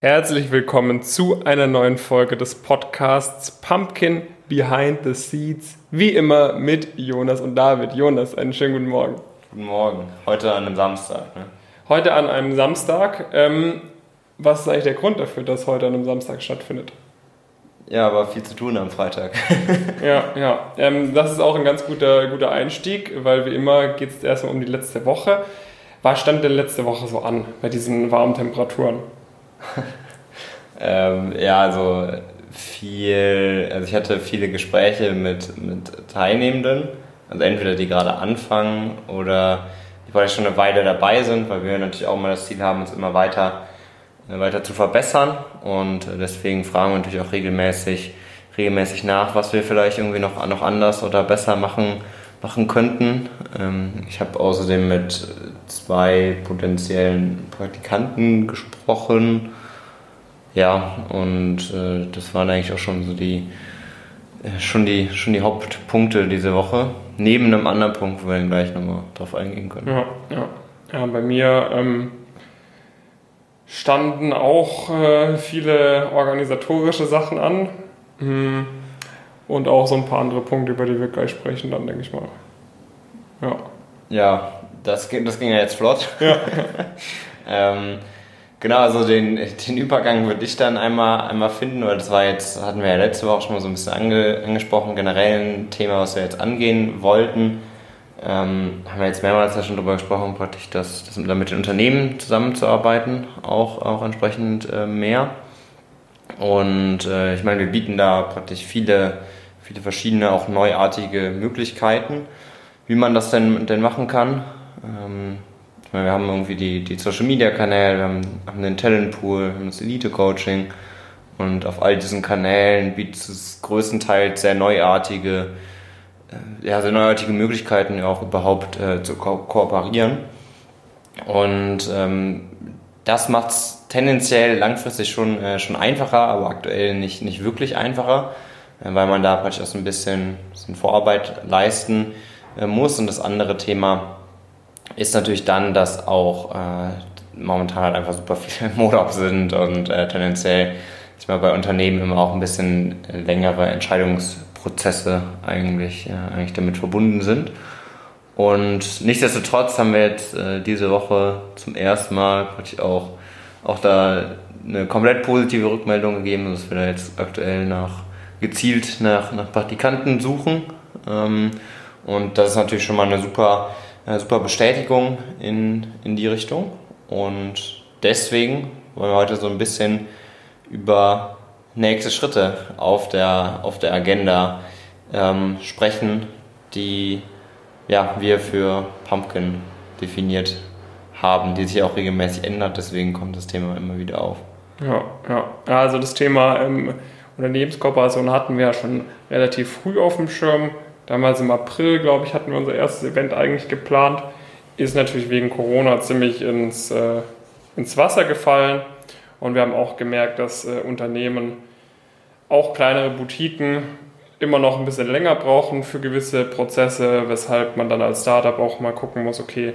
Herzlich willkommen zu einer neuen Folge des Podcasts Pumpkin Behind the Seeds. Wie immer mit Jonas und David. Jonas, einen schönen guten Morgen. Guten Morgen. Heute an einem Samstag. Ne? Heute an einem Samstag. Ähm, was ist eigentlich der Grund dafür, dass heute an einem Samstag stattfindet? Ja, aber viel zu tun am Freitag. ja, ja. Ähm, das ist auch ein ganz guter, guter Einstieg, weil wie immer geht es erstmal um die letzte Woche. Was stand denn letzte Woche so an bei diesen warmen Temperaturen? ähm, ja, also viel, also ich hatte viele Gespräche mit, mit Teilnehmenden, also entweder die gerade anfangen oder die vielleicht schon eine Weile dabei sind, weil wir natürlich auch immer das Ziel haben, uns immer weiter, äh, weiter zu verbessern. Und deswegen fragen wir natürlich auch regelmäßig, regelmäßig nach, was wir vielleicht irgendwie noch, noch anders oder besser machen, machen könnten. Ähm, ich habe außerdem mit zwei potenziellen Praktikanten gesprochen. Ja, und äh, das waren eigentlich auch schon so die, äh, schon die, schon die Hauptpunkte diese Woche. Neben einem anderen Punkt, wo wir dann gleich nochmal drauf eingehen können. Ja, ja. ja bei mir ähm, standen auch äh, viele organisatorische Sachen an. Mhm. Und auch so ein paar andere Punkte, über die wir gleich sprechen, dann denke ich mal. Ja. Ja, das, das ging ja jetzt flott. Ja. ähm, genau, also den, den Übergang würde ich dann einmal, einmal finden, weil das war jetzt, hatten wir ja letzte Woche schon mal so ein bisschen ange, angesprochen, generell ein Thema, was wir jetzt angehen wollten. Ähm, haben wir jetzt mehrmals ja schon darüber gesprochen, praktisch das, das mit den Unternehmen zusammenzuarbeiten, auch, auch entsprechend äh, mehr. Und äh, ich meine, wir bieten da praktisch viele, viele verschiedene, auch neuartige Möglichkeiten, wie man das denn, denn machen kann. Ähm, meine, wir haben irgendwie die, die Social Media Kanäle, wir haben, haben den Talent Pool, wir haben das Elite Coaching und auf all diesen Kanälen bietet es größtenteils sehr neuartige, äh, ja, sehr neuartige Möglichkeiten, auch überhaupt äh, zu ko kooperieren. Und ähm, das macht es tendenziell langfristig schon, äh, schon einfacher, aber aktuell nicht, nicht wirklich einfacher, weil man da praktisch auch so ein bisschen, bisschen Vorarbeit leisten äh, muss. Und das andere Thema ist natürlich dann, dass auch äh, momentan halt einfach super viele im Urlaub sind und äh, tendenziell ich mal bei Unternehmen immer auch ein bisschen längere Entscheidungsprozesse eigentlich, äh, eigentlich damit verbunden sind. Und nichtsdestotrotz haben wir jetzt äh, diese Woche zum ersten Mal praktisch auch, auch da eine komplett positive Rückmeldung gegeben, dass wir da jetzt aktuell nach gezielt nach, nach Praktikanten suchen. Ähm, und das ist natürlich schon mal eine super eine super Bestätigung in, in die Richtung. Und deswegen wollen wir heute so ein bisschen über nächste Schritte auf der, auf der Agenda ähm, sprechen, die ja, wir für Pumpkin definiert haben, die sich auch regelmäßig ändert. Deswegen kommt das Thema immer wieder auf. Ja, ja. Also das Thema ähm, Unternehmenskooperation hatten wir ja schon relativ früh auf dem Schirm. Damals im April, glaube ich, hatten wir unser erstes Event eigentlich geplant. Ist natürlich wegen Corona ziemlich ins, äh, ins Wasser gefallen. Und wir haben auch gemerkt, dass äh, Unternehmen, auch kleinere Boutiquen, immer noch ein bisschen länger brauchen für gewisse Prozesse, weshalb man dann als Startup auch mal gucken muss, okay,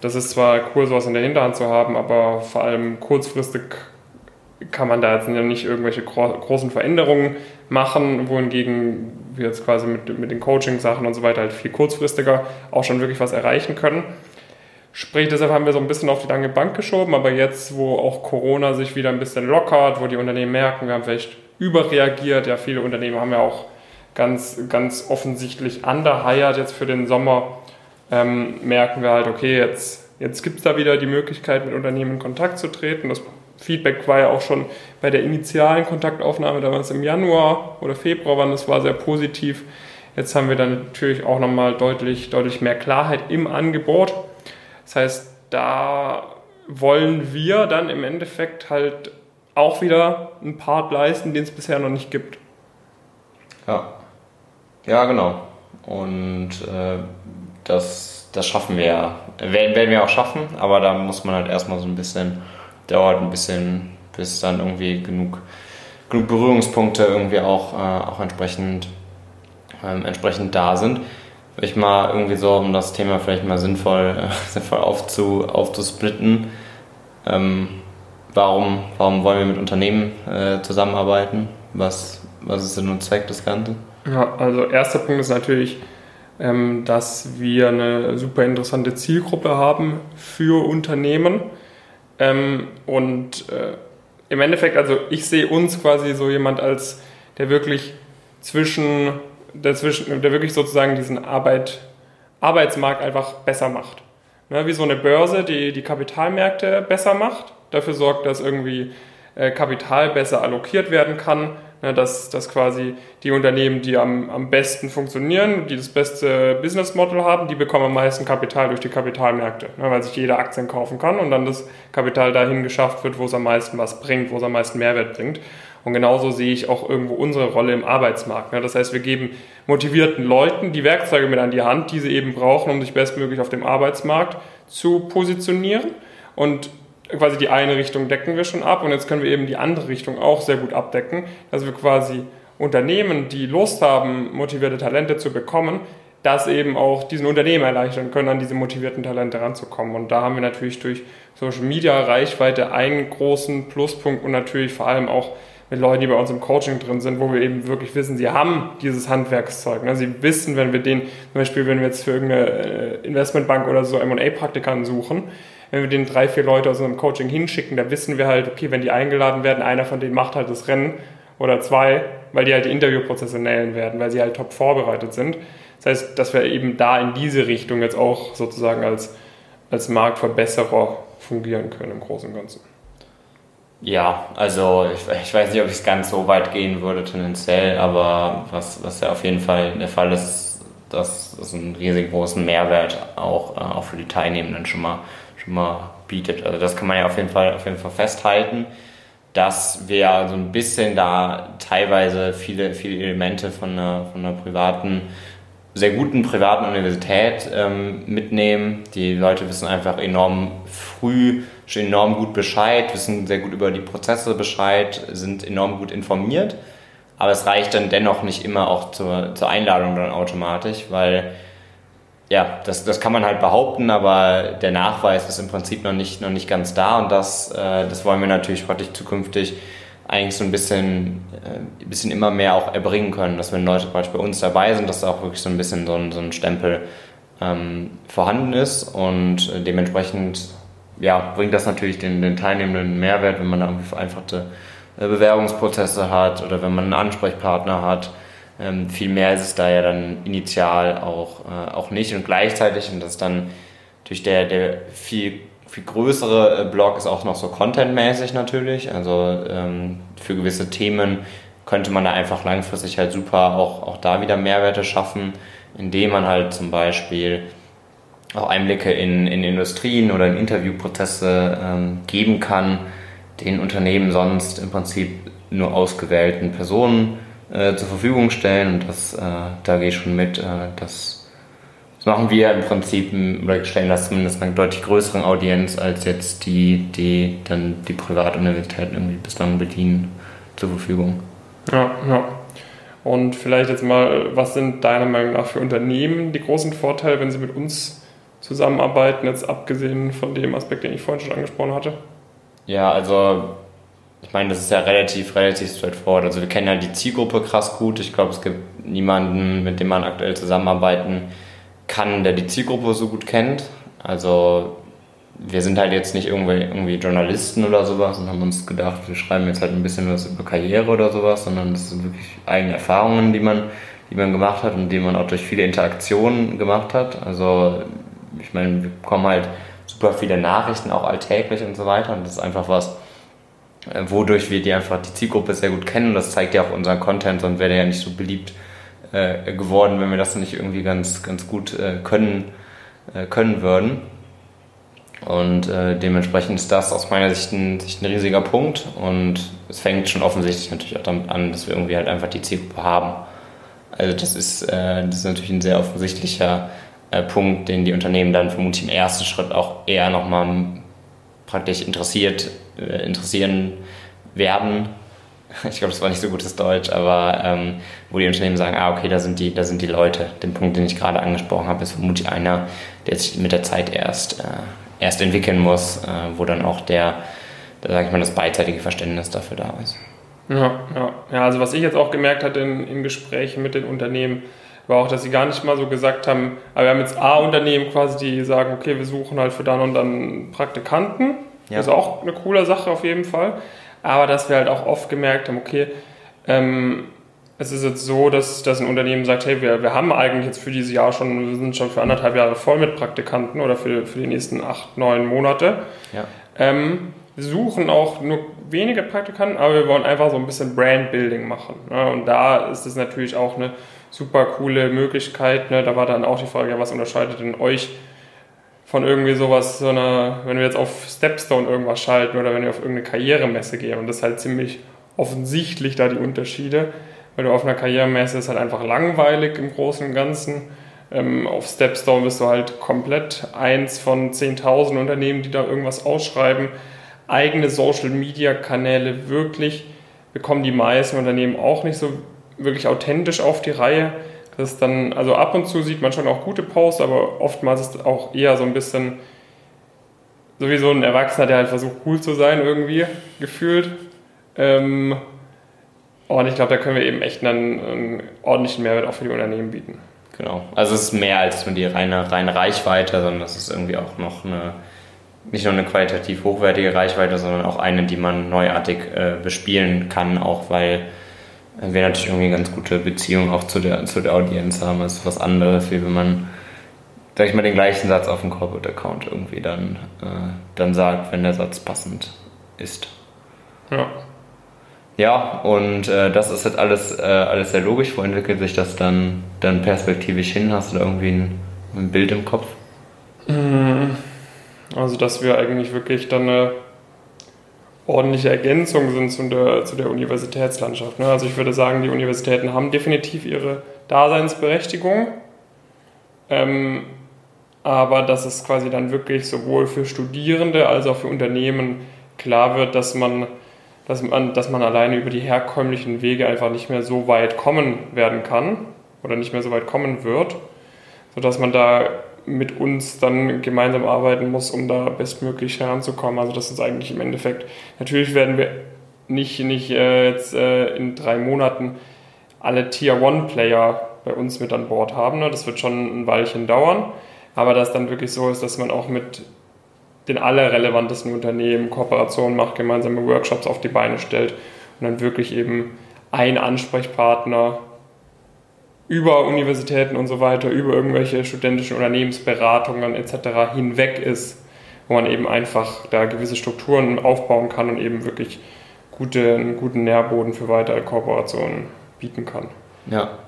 das ist zwar cool, sowas in der Hinterhand zu haben, aber vor allem kurzfristig kann man da jetzt nicht irgendwelche großen Veränderungen machen, wohingegen wir jetzt quasi mit, mit den Coaching-Sachen und so weiter halt viel kurzfristiger auch schon wirklich was erreichen können. Sprich, deshalb haben wir so ein bisschen auf die lange Bank geschoben, aber jetzt, wo auch Corona sich wieder ein bisschen lockert, wo die Unternehmen merken, wir haben vielleicht überreagiert, ja, viele Unternehmen haben ja auch ganz, ganz offensichtlich underhired jetzt für den Sommer, ähm, merken wir halt, okay, jetzt, jetzt gibt es da wieder die Möglichkeit, mit Unternehmen in Kontakt zu treten. Das Feedback war ja auch schon bei der initialen Kontaktaufnahme damals im Januar oder Februar, wann das war sehr positiv. Jetzt haben wir dann natürlich auch nochmal deutlich, deutlich mehr Klarheit im Angebot. Das heißt, da wollen wir dann im Endeffekt halt auch wieder einen Part leisten, den es bisher noch nicht gibt. Ja, ja genau. Und äh, das, das schaffen wir ja. Werden, werden wir auch schaffen, aber da muss man halt erstmal so ein bisschen dauert ein bisschen, bis dann irgendwie genug, genug Berührungspunkte irgendwie auch, äh, auch entsprechend, ähm, entsprechend da sind. Vielleicht mal irgendwie so, um das Thema vielleicht mal sinnvoll, äh, sinnvoll aufzu, aufzusplitten. Ähm, warum, warum wollen wir mit Unternehmen äh, zusammenarbeiten? Was, was ist Sinn und Zweck des Ganzen? Ja, also erster Punkt ist natürlich, ähm, dass wir eine super interessante Zielgruppe haben für Unternehmen. Ähm, und äh, im Endeffekt, also ich sehe uns quasi so jemand als, der wirklich zwischen, der, zwischen, der wirklich sozusagen diesen Arbeit, Arbeitsmarkt einfach besser macht. Ne, wie so eine Börse, die die Kapitalmärkte besser macht, dafür sorgt, dass irgendwie äh, Kapital besser allokiert werden kann, dass, dass quasi die Unternehmen, die am, am besten funktionieren, die das beste Business Model haben, die bekommen am meisten Kapital durch die Kapitalmärkte, ne, weil sich jeder Aktien kaufen kann und dann das Kapital dahin geschafft wird, wo es am meisten was bringt, wo es am meisten Mehrwert bringt. Und genauso sehe ich auch irgendwo unsere Rolle im Arbeitsmarkt. Ne. Das heißt, wir geben motivierten Leuten die Werkzeuge mit an die Hand, die sie eben brauchen, um sich bestmöglich auf dem Arbeitsmarkt zu positionieren. Und quasi die eine Richtung decken wir schon ab und jetzt können wir eben die andere Richtung auch sehr gut abdecken, dass wir quasi Unternehmen, die Lust haben, motivierte Talente zu bekommen, das eben auch diesen Unternehmen erleichtern können, an diese motivierten Talente ranzukommen. Und da haben wir natürlich durch Social Media Reichweite einen großen Pluspunkt und natürlich vor allem auch mit Leuten, die bei uns im Coaching drin sind, wo wir eben wirklich wissen, sie haben dieses Handwerkszeug. Ne? Sie wissen, wenn wir den, zum Beispiel, wenn wir jetzt für irgendeine äh, Investmentbank oder so M&A-Praktikanten suchen, wenn wir den drei, vier Leute aus unserem Coaching hinschicken, da wissen wir halt, okay, wenn die eingeladen werden, einer von denen macht halt das Rennen oder zwei, weil die halt die Interviewprozesse nähen werden, weil sie halt top vorbereitet sind. Das heißt, dass wir eben da in diese Richtung jetzt auch sozusagen als, als Marktverbesserer fungieren können im Großen und Ganzen. Ja, also ich, ich weiß nicht, ob ich es ganz so weit gehen würde tendenziell, aber was, was ja auf jeden Fall der Fall ist, dass es einen riesig großen Mehrwert auch, äh, auch für die Teilnehmenden schon mal schon mal bietet. Also das kann man ja auf jeden Fall, auf jeden Fall festhalten, dass wir so ein bisschen da teilweise viele, viele Elemente von einer, von einer privaten, sehr guten privaten Universität ähm, mitnehmen. Die Leute wissen einfach enorm früh, schon enorm gut Bescheid, wissen sehr gut über die Prozesse Bescheid, sind enorm gut informiert. Aber es reicht dann dennoch nicht immer auch zur, zur Einladung dann automatisch, weil ja, das, das kann man halt behaupten, aber der Nachweis ist im Prinzip noch nicht, noch nicht ganz da und das, äh, das wollen wir natürlich praktisch zukünftig eigentlich so ein bisschen, äh, ein bisschen immer mehr auch erbringen können, dass wenn Leute bei uns dabei sind, dass da auch wirklich so ein bisschen so ein, so ein Stempel ähm, vorhanden ist und äh, dementsprechend ja, bringt das natürlich den, den Teilnehmenden Mehrwert, wenn man da irgendwie vereinfachte äh, Bewerbungsprozesse hat oder wenn man einen Ansprechpartner hat. Ähm, viel mehr ist es da ja dann initial auch, äh, auch nicht und gleichzeitig, und das ist dann durch der, der viel, viel größere äh, Blog ist auch noch so contentmäßig natürlich, also ähm, für gewisse Themen könnte man da einfach langfristig halt super auch, auch da wieder Mehrwerte schaffen, indem man halt zum Beispiel auch Einblicke in, in Industrien oder in Interviewprozesse ähm, geben kann, den Unternehmen sonst im Prinzip nur ausgewählten Personen äh, zur Verfügung stellen und das, äh, da gehe ich schon mit. Äh, das, das, machen wir im Prinzip, oder stellen das zumindest einer deutlich größeren Audienz als jetzt die, die dann die Privatuniversitäten irgendwie bislang bedienen, zur Verfügung. Ja, ja. Und vielleicht jetzt mal, was sind deiner Meinung nach für Unternehmen die großen Vorteile, wenn sie mit uns zusammenarbeiten, jetzt abgesehen von dem Aspekt, den ich vorhin schon angesprochen hatte? Ja, also ich meine, das ist ja relativ, relativ straightforward. Also wir kennen ja die Zielgruppe krass gut. Ich glaube, es gibt niemanden, mit dem man aktuell zusammenarbeiten kann, der die Zielgruppe so gut kennt. Also wir sind halt jetzt nicht irgendwie, irgendwie Journalisten oder sowas und haben uns gedacht, wir schreiben jetzt halt ein bisschen was über Karriere oder sowas, sondern das sind wirklich eigene Erfahrungen, die man, die man gemacht hat und die man auch durch viele Interaktionen gemacht hat. Also ich meine, wir bekommen halt super viele Nachrichten, auch alltäglich und so weiter und das ist einfach was, äh, wodurch wir die einfach die Zielgruppe sehr gut kennen. Das zeigt ja auch unseren Content, sonst wäre der ja nicht so beliebt äh, geworden, wenn wir das nicht irgendwie ganz, ganz gut äh, können, äh, können würden. Und äh, dementsprechend ist das aus meiner Sicht ein, Sicht ein riesiger Punkt. Und es fängt schon offensichtlich natürlich auch damit an, dass wir irgendwie halt einfach die Zielgruppe haben. Also das ist, äh, das ist natürlich ein sehr offensichtlicher Punkt, den die Unternehmen dann vermutlich im ersten Schritt auch eher nochmal praktisch interessiert interessieren werden. Ich glaube, das war nicht so gutes Deutsch, aber ähm, wo die Unternehmen sagen, ah, okay, da sind die, da sind die Leute. Den Punkt, den ich gerade angesprochen habe, ist vermutlich einer, der sich mit der Zeit erst, äh, erst entwickeln muss, äh, wo dann auch der, sage ich mal, das beidseitige Verständnis dafür da ist. Ja, ja. ja, also was ich jetzt auch gemerkt hatte in, in Gesprächen mit den Unternehmen, war auch, dass sie gar nicht mal so gesagt haben, aber wir haben jetzt A-Unternehmen quasi, die sagen, okay, wir suchen halt für dann und dann Praktikanten. Ja. Das ist auch eine coole Sache auf jeden Fall. Aber dass wir halt auch oft gemerkt haben, okay, ähm, es ist jetzt so, dass, dass ein Unternehmen sagt, hey, wir, wir haben eigentlich jetzt für dieses Jahr schon, wir sind schon für anderthalb Jahre voll mit Praktikanten oder für, für die nächsten acht, neun Monate. Ja. Ähm, wir suchen auch nur wenige Praktikanten, aber wir wollen einfach so ein bisschen Brandbuilding machen. Ne? Und da ist es natürlich auch eine super coole Möglichkeit. Ne? Da war dann auch die Frage, ja, was unterscheidet denn euch von irgendwie sowas, so einer, wenn wir jetzt auf Stepstone irgendwas schalten oder wenn wir auf irgendeine Karrieremesse gehen. Und das ist halt ziemlich offensichtlich da die Unterschiede. Weil du auf einer Karrieremesse ist halt einfach langweilig im Großen und Ganzen. Ähm, auf Stepstone bist du halt komplett eins von 10.000 Unternehmen, die da irgendwas ausschreiben eigene Social-Media-Kanäle wirklich bekommen die meisten Unternehmen auch nicht so wirklich authentisch auf die Reihe. Das ist dann, also ab und zu sieht man schon auch gute Posts, aber oftmals ist es auch eher so ein bisschen sowieso ein Erwachsener, der halt versucht cool zu sein irgendwie gefühlt. Ähm, und ich glaube, da können wir eben echt einen, einen, ordentlichen Mehrwert auch für die Unternehmen bieten. Genau. Also es ist mehr als nur die reine, reine Reichweite, sondern es ist irgendwie auch noch eine nicht nur eine qualitativ hochwertige Reichweite, sondern auch eine, die man neuartig äh, bespielen kann, auch weil wir natürlich irgendwie eine ganz gute Beziehung auch zu der, zu der Audienz haben. Das ist was anderes, wie wenn man, sag ich mal, den gleichen Satz auf dem Corporate Account irgendwie dann, äh, dann sagt, wenn der Satz passend ist. Ja. Ja, und äh, das ist jetzt alles, äh, alles sehr logisch. Wo entwickelt sich das dann, dann perspektivisch hin? Hast du da irgendwie ein, ein Bild im Kopf? Mhm. Also, dass wir eigentlich wirklich dann eine ordentliche Ergänzung sind zu der, zu der Universitätslandschaft. Ne? Also, ich würde sagen, die Universitäten haben definitiv ihre Daseinsberechtigung. Ähm, aber dass es quasi dann wirklich sowohl für Studierende als auch für Unternehmen klar wird, dass man, dass man, dass man alleine über die herkömmlichen Wege einfach nicht mehr so weit kommen werden kann oder nicht mehr so weit kommen wird, sodass man da mit uns dann gemeinsam arbeiten muss, um da bestmöglich heranzukommen. Also das ist eigentlich im Endeffekt, natürlich werden wir nicht, nicht äh, jetzt äh, in drei Monaten alle Tier-One-Player bei uns mit an Bord haben. Ne? Das wird schon ein Weilchen dauern. Aber dass dann wirklich so ist, dass man auch mit den allerrelevantesten Unternehmen Kooperationen macht, gemeinsame Workshops auf die Beine stellt und dann wirklich eben ein Ansprechpartner über Universitäten und so weiter, über irgendwelche studentischen Unternehmensberatungen etc. hinweg ist, wo man eben einfach da gewisse Strukturen aufbauen kann und eben wirklich gute, einen guten Nährboden für weitere Kooperationen bieten kann. Ja.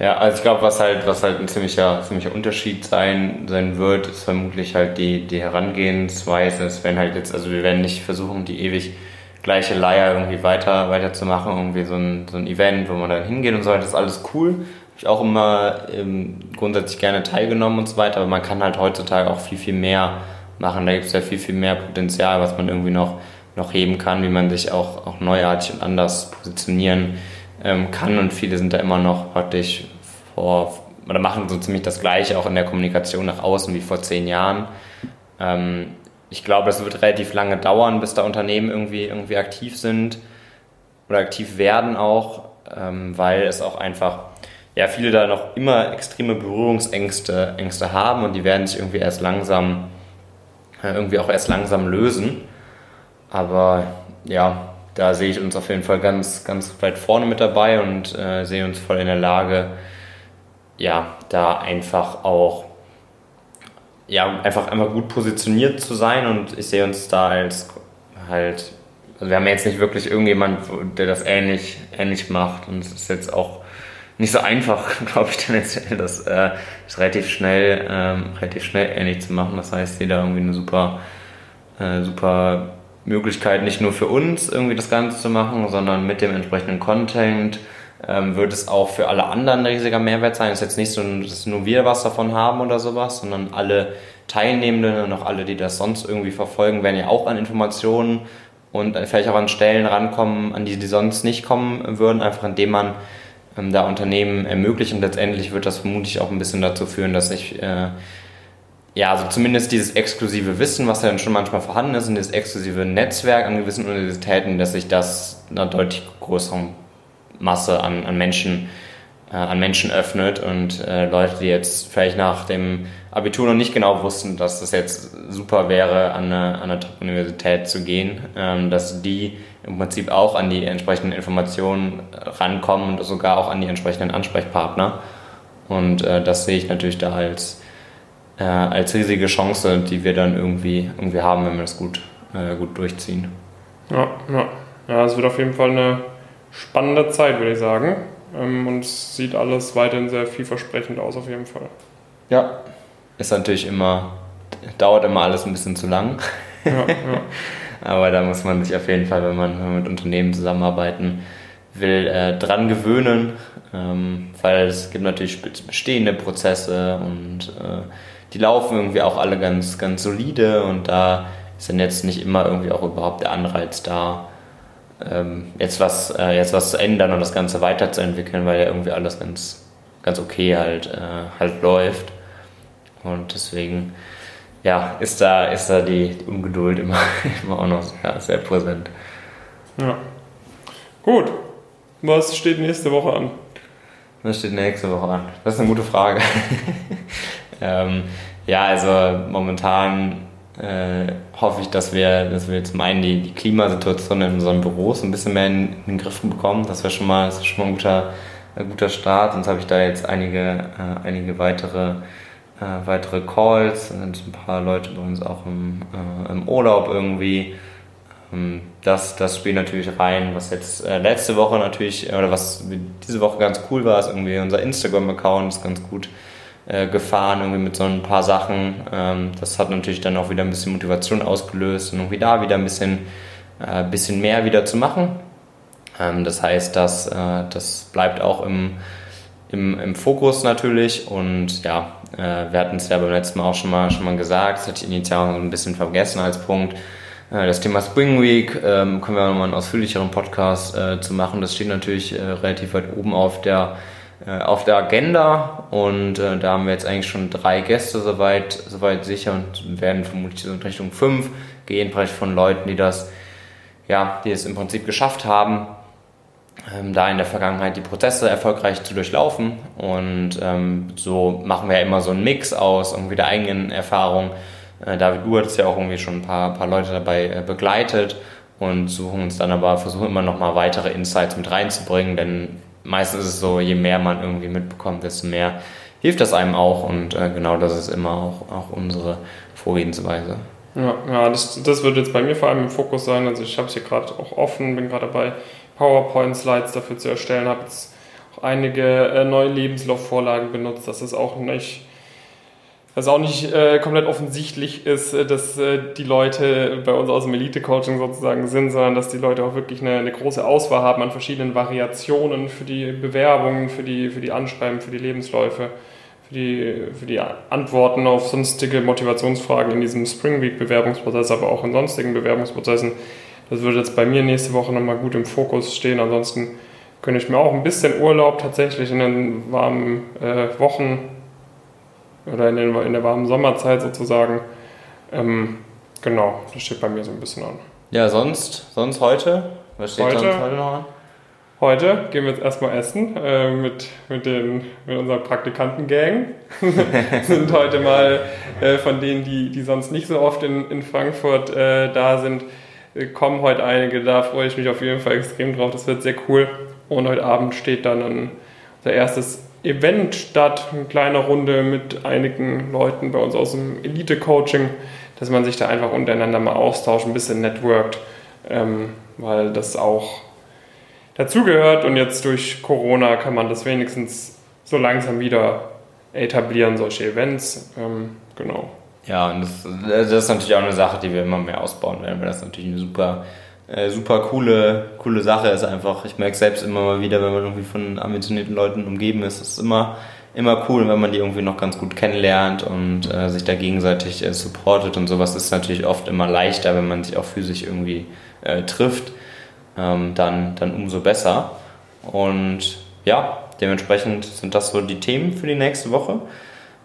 Ja, also ich glaube, was halt, was halt ein ziemlicher, ziemlicher Unterschied sein, sein wird, ist vermutlich halt die, die Herangehensweise. Es werden halt jetzt, also wir werden nicht versuchen, die ewig gleiche Leier irgendwie weiter, weiter irgendwie so ein, so ein Event, wo man dann hingeht und so weiter, das ist alles cool ich auch immer ähm, grundsätzlich gerne teilgenommen und so weiter, aber man kann halt heutzutage auch viel, viel mehr machen. Da gibt es ja viel, viel mehr Potenzial, was man irgendwie noch, noch heben kann, wie man sich auch, auch neuartig und anders positionieren ähm, kann. Und viele sind da immer noch praktisch vor, oder machen so ziemlich das Gleiche auch in der Kommunikation nach außen wie vor zehn Jahren. Ähm, ich glaube, es wird relativ lange dauern, bis da Unternehmen irgendwie, irgendwie aktiv sind oder aktiv werden auch, ähm, weil es auch einfach ja, viele da noch immer extreme Berührungsängste Ängste haben und die werden sich irgendwie erst langsam, äh, irgendwie auch erst langsam lösen. Aber ja, da sehe ich uns auf jeden Fall ganz, ganz weit vorne mit dabei und äh, sehe uns voll in der Lage, ja, da einfach auch, ja, einfach, einfach gut positioniert zu sein und ich sehe uns da als halt, also wir haben jetzt nicht wirklich irgendjemand, der das ähnlich, ähnlich macht und es ist jetzt auch nicht so einfach, glaube ich, tendenziell, das, äh, das relativ schnell, ähm, relativ schnell ähnlich zu machen. Das heißt, jeder irgendwie eine super, äh, super Möglichkeit, nicht nur für uns irgendwie das Ganze zu machen, sondern mit dem entsprechenden Content ähm, wird es auch für alle anderen ein riesiger Mehrwert sein. Es ist jetzt nicht so, dass nur wir was davon haben oder sowas, sondern alle Teilnehmenden und auch alle, die das sonst irgendwie verfolgen, werden ja auch an Informationen und vielleicht auch an Stellen rankommen, an die sie sonst nicht kommen würden, einfach indem man ähm, da Unternehmen ermöglichen. Letztendlich wird das vermutlich auch ein bisschen dazu führen, dass sich äh, ja, also zumindest dieses exklusive Wissen, was ja dann schon manchmal vorhanden ist, und dieses exklusive Netzwerk an gewissen Universitäten, dass sich das einer deutlich größeren Masse an, an Menschen äh, an Menschen öffnet und äh, Leute, die jetzt vielleicht nach dem Abitur noch nicht genau wussten, dass das jetzt super wäre, an eine, an eine Top-Universität zu gehen, ähm, dass die im Prinzip auch an die entsprechenden Informationen rankommen und sogar auch an die entsprechenden Ansprechpartner. Und äh, das sehe ich natürlich da als, äh, als riesige Chance, die wir dann irgendwie, irgendwie haben, wenn wir das gut, äh, gut durchziehen. Ja, ja. ja, es wird auf jeden Fall eine spannende Zeit, würde ich sagen. Ähm, und es sieht alles weiterhin sehr vielversprechend aus, auf jeden Fall. Ja, ist natürlich immer, dauert immer alles ein bisschen zu lang. Ja, ja. Aber da muss man sich auf jeden Fall, wenn man, mit Unternehmen zusammenarbeiten will, äh, dran gewöhnen, ähm, weil es gibt natürlich bestehende Prozesse und äh, die laufen irgendwie auch alle ganz, ganz solide und da ist dann jetzt nicht immer irgendwie auch überhaupt der Anreiz da, ähm, jetzt, was, äh, jetzt was zu ändern und das Ganze weiterzuentwickeln, weil ja irgendwie alles ganz, ganz okay halt, äh, halt läuft. Und deswegen ja, ist da, ist da die, Ungeduld immer, immer auch noch ja, sehr präsent. Ja. Gut. Was steht nächste Woche an? Was steht nächste Woche an? Das ist eine gute Frage. ähm, ja, also momentan äh, hoffe ich, dass wir, dass wir zum einen die, die Klimasituation in unseren Büros ein bisschen mehr in, in den Griff bekommen. Das wäre schon mal, das ist schon mal ein guter, ein guter Start. Sonst habe ich da jetzt einige, äh, einige weitere, äh, weitere Calls. Sind ein paar Leute bei uns auch im, äh, im Urlaub irgendwie. Ähm, das, das spielt natürlich rein, was jetzt äh, letzte Woche natürlich, oder was diese Woche ganz cool war, ist irgendwie unser Instagram-Account ist ganz gut äh, gefahren, irgendwie mit so ein paar Sachen. Ähm, das hat natürlich dann auch wieder ein bisschen Motivation ausgelöst und irgendwie da wieder ein bisschen, äh, bisschen mehr wieder zu machen. Ähm, das heißt, dass, äh, das bleibt auch im, im, im Fokus natürlich und ja, äh, wir hatten es ja beim letzten Mal auch schon mal, schon mal gesagt, das hatte ich initial ein bisschen vergessen als Punkt. Äh, das Thema Spring Week ähm, können wir nochmal einen ausführlicheren Podcast äh, zu machen. Das steht natürlich äh, relativ weit oben auf der äh, auf der Agenda und äh, da haben wir jetzt eigentlich schon drei Gäste soweit, soweit sicher und werden vermutlich so in Richtung fünf gehen, vielleicht von Leuten, die das, ja, die es im Prinzip geschafft haben, da in der Vergangenheit die Prozesse erfolgreich zu durchlaufen und ähm, so machen wir ja immer so einen Mix aus irgendwie der eigenen Erfahrung. Äh, David Uhr hat ja auch irgendwie schon ein paar, paar Leute dabei äh, begleitet und suchen uns dann aber, versuchen immer noch mal weitere Insights mit reinzubringen, denn meistens ist es so, je mehr man irgendwie mitbekommt, desto mehr hilft das einem auch und äh, genau das ist immer auch, auch unsere Vorgehensweise. Ja, ja das, das wird jetzt bei mir vor allem im Fokus sein. Also ich habe es hier gerade auch offen, bin gerade dabei, PowerPoint-Slides dafür zu erstellen, habe jetzt auch einige äh, neue Lebenslaufvorlagen benutzt. Das ist auch nicht was auch nicht äh, komplett offensichtlich ist, äh, dass äh, die Leute bei uns aus dem Elite-Coaching sozusagen sind, sondern dass die Leute auch wirklich eine, eine, große Auswahl haben an verschiedenen Variationen für die Bewerbungen, für die, für die Anschreiben, für die Lebensläufe, für die, für die Antworten auf sonstige Motivationsfragen in diesem Spring Week-Bewerbungsprozess, aber auch in sonstigen Bewerbungsprozessen. Das wird jetzt bei mir nächste Woche nochmal gut im Fokus stehen. Ansonsten gönne ich mir auch ein bisschen Urlaub tatsächlich in den warmen äh, Wochen oder in, den, in der warmen Sommerzeit sozusagen. Ähm, genau, das steht bei mir so ein bisschen an. Ja, sonst, sonst heute? Was steht heute, sonst heute noch an? Heute gehen wir jetzt erstmal essen äh, mit, mit, den, mit unserer Praktikantengang. sind heute mal äh, von denen, die, die sonst nicht so oft in, in Frankfurt äh, da sind, kommen heute einige. Da freue ich mich auf jeden Fall extrem drauf. Das wird sehr cool. Und heute Abend steht dann ein, unser erstes Event statt, eine kleine Runde mit einigen Leuten bei uns aus dem Elite-Coaching, dass man sich da einfach untereinander mal austauscht, ein bisschen networkt, ähm, weil das auch dazugehört und jetzt durch Corona kann man das wenigstens so langsam wieder etablieren, solche Events. Ähm, genau. Ja, und das, das, ist natürlich auch eine Sache, die wir immer mehr ausbauen werden, weil das natürlich eine super äh, super coole, coole Sache ist einfach. Ich merke selbst immer mal wieder, wenn man irgendwie von ambitionierten Leuten umgeben ist, ist immer, immer cool, wenn man die irgendwie noch ganz gut kennenlernt und äh, sich da gegenseitig äh, supportet und sowas ist natürlich oft immer leichter, wenn man sich auch physisch irgendwie äh, trifft, ähm, dann, dann umso besser. Und ja, dementsprechend sind das so die Themen für die nächste Woche.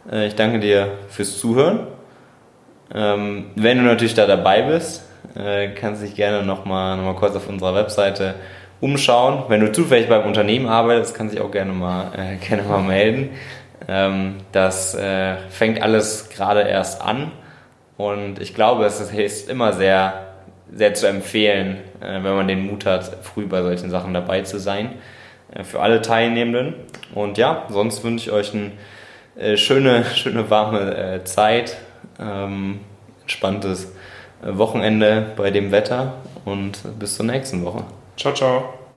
Äh, ich danke dir fürs Zuhören Ähm, wenn du natürlich da dabei bist, äh, kannst du dich gerne nochmal noch mal kurz auf unserer Webseite umschauen. Wenn du zufällig beim Unternehmen arbeitest, kannst du dich auch gerne mal, äh, gerne mal melden. Ähm, das äh, fängt alles gerade erst an und ich glaube, es ist immer sehr, sehr zu empfehlen, äh, wenn man den Mut hat, früh bei solchen Sachen dabei zu sein. Äh, für alle Teilnehmenden. Und ja, sonst wünsche ich euch eine äh, schöne, schöne warme Zeit, ähm, entspanntes Wochenende bei dem Wetter und bis zur nächsten Woche. Ciao, ciao.